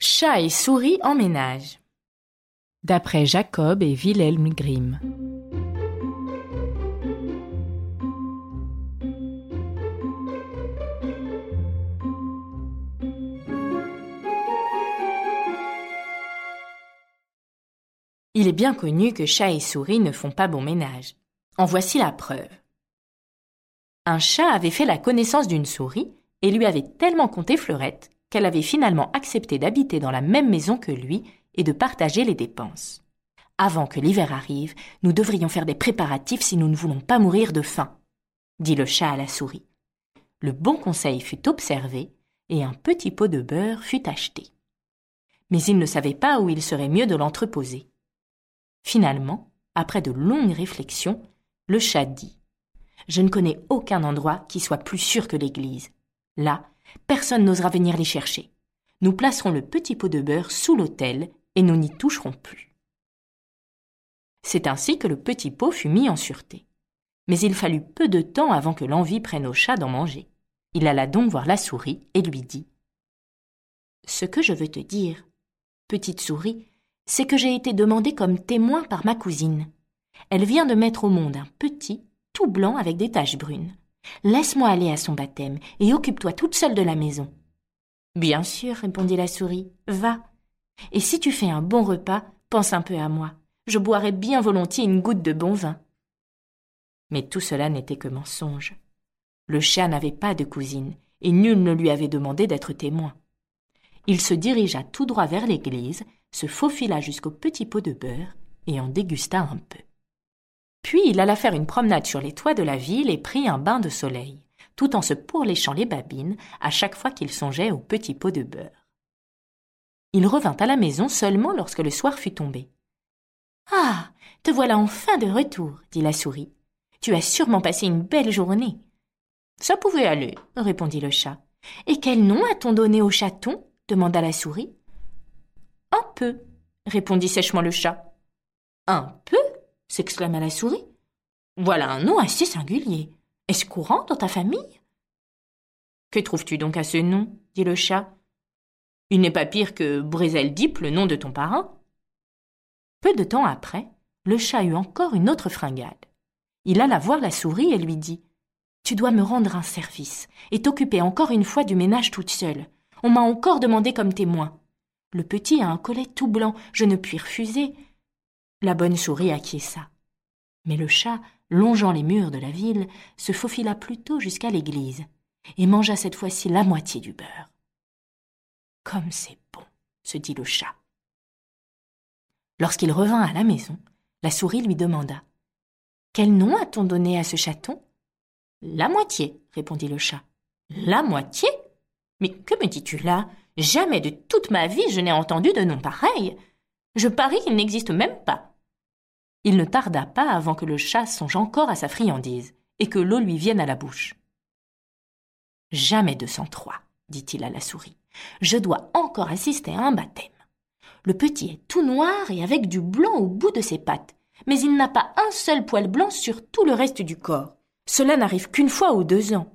Chat et souris emménagent. D'après Jacob et Wilhelm Grimm. Il est bien connu que chat et souris ne font pas bon ménage. En voici la preuve. Un chat avait fait la connaissance d'une souris et lui avait tellement compté Fleurette qu'elle avait finalement accepté d'habiter dans la même maison que lui et de partager les dépenses. Avant que l'hiver arrive, nous devrions faire des préparatifs si nous ne voulons pas mourir de faim, dit le chat à la souris. Le bon conseil fut observé et un petit pot de beurre fut acheté. Mais il ne savait pas où il serait mieux de l'entreposer. Finalement, après de longues réflexions, le chat dit Je ne connais aucun endroit qui soit plus sûr que l'église. Là, Personne n'osera venir les chercher. Nous placerons le petit pot de beurre sous l'autel et nous n'y toucherons plus. C'est ainsi que le petit pot fut mis en sûreté. Mais il fallut peu de temps avant que l'envie prenne au chat d'en manger. Il alla donc voir la souris et lui dit Ce que je veux te dire, petite souris, c'est que j'ai été demandée comme témoin par ma cousine. Elle vient de mettre au monde un petit, tout blanc avec des taches brunes. Laisse-moi aller à son baptême et occupe-toi toute seule de la maison. Bien sûr, répondit la souris, va. Et si tu fais un bon repas, pense un peu à moi. Je boirai bien volontiers une goutte de bon vin. Mais tout cela n'était que mensonge. Le chat n'avait pas de cousine, et nul ne lui avait demandé d'être témoin. Il se dirigea tout droit vers l'église, se faufila jusqu'au petit pot de beurre, et en dégusta un peu. Puis il alla faire une promenade sur les toits de la ville et prit un bain de soleil, tout en se pourléchant les babines à chaque fois qu'il songeait au petit pot de beurre. Il revint à la maison seulement lorsque le soir fut tombé. Ah. Te voilà enfin de retour, dit la souris. Tu as sûrement passé une belle journée. Ça pouvait aller, répondit le chat. Et quel nom a-t-on donné au chaton? demanda la souris. Un peu, répondit sèchement le chat. Un peu? S'exclama la souris. Voilà un nom assez singulier. Est-ce courant dans ta famille? Que trouves-tu donc à ce nom? dit le chat. Il n'est pas pire que Brézeldip, le nom de ton parrain. Peu de temps après, le chat eut encore une autre fringale. Il alla voir la souris et lui dit Tu dois me rendre un service et t'occuper encore une fois du ménage toute seule. On m'a encore demandé comme témoin. Le petit a un collet tout blanc, je ne puis refuser, la bonne souris acquiesça. Mais le chat, longeant les murs de la ville, se faufila plutôt jusqu'à l'église, et mangea cette fois-ci la moitié du beurre. Comme c'est bon, se dit le chat. Lorsqu'il revint à la maison, la souris lui demanda. Quel nom a-t-on donné à ce chaton? La moitié, répondit le chat. La moitié? Mais que me dis-tu là? Jamais de toute ma vie je n'ai entendu de nom pareil. Je parie qu'il n'existe même pas. Il ne tarda pas avant que le chat songe encore à sa friandise et que l'eau lui vienne à la bouche. Jamais de sang-trois, dit-il à la souris. Je dois encore assister à un baptême. Le petit est tout noir et avec du blanc au bout de ses pattes, mais il n'a pas un seul poil blanc sur tout le reste du corps. Cela n'arrive qu'une fois ou deux ans.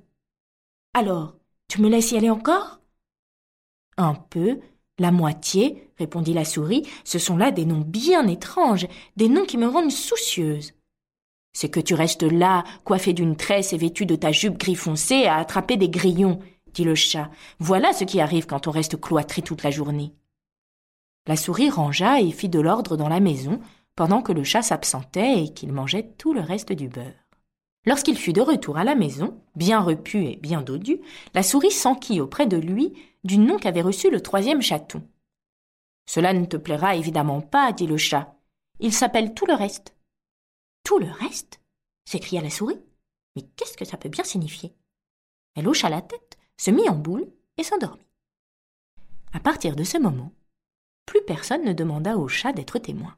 Alors, tu me laisses y aller encore? Un peu, la moitié, répondit la souris, ce sont là des noms bien étranges, des noms qui me rendent soucieuse. C'est que tu restes là, coiffé d'une tresse et vêtu de ta jupe gris foncé, à attraper des grillons, dit le chat. Voilà ce qui arrive quand on reste cloîtré toute la journée. La souris rangea et fit de l'ordre dans la maison, pendant que le chat s'absentait et qu'il mangeait tout le reste du beurre. Lorsqu'il fut de retour à la maison, bien repu et bien dodu, la souris s'enquit auprès de lui du nom qu'avait reçu le troisième chaton. Cela ne te plaira évidemment pas, dit le chat. Il s'appelle tout le reste. Tout le reste? s'écria la souris. Mais qu'est-ce que ça peut bien signifier? Elle hocha la tête, se mit en boule et s'endormit. À partir de ce moment, plus personne ne demanda au chat d'être témoin.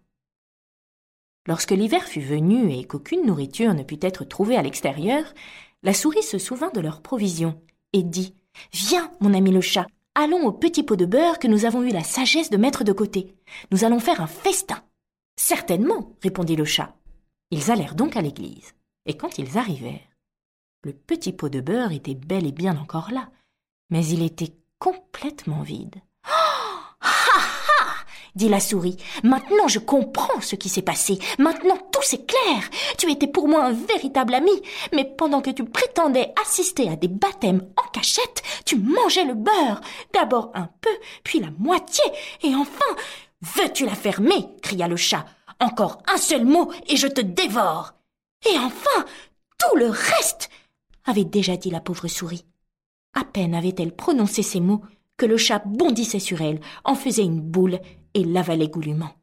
Lorsque l'hiver fut venu et qu'aucune nourriture ne put être trouvée à l'extérieur, la souris se souvint de leurs provisions et dit Viens, mon ami le chat, allons au petit pot de beurre que nous avons eu la sagesse de mettre de côté. Nous allons faire un festin. Certainement, répondit le chat. Ils allèrent donc à l'église, et quand ils arrivèrent, le petit pot de beurre était bel et bien encore là, mais il était complètement vide. Dit la souris. Maintenant je comprends ce qui s'est passé. Maintenant tout c'est clair. Tu étais pour moi un véritable ami, mais pendant que tu prétendais assister à des baptêmes en cachette, tu mangeais le beurre. D'abord un peu, puis la moitié, et enfin. Veux-tu la fermer? cria le chat. Encore un seul mot et je te dévore. Et enfin, tout le reste, avait déjà dit la pauvre souris. À peine avait-elle prononcé ces mots que le chat bondissait sur elle, en faisait une boule et l'avalait goulûment.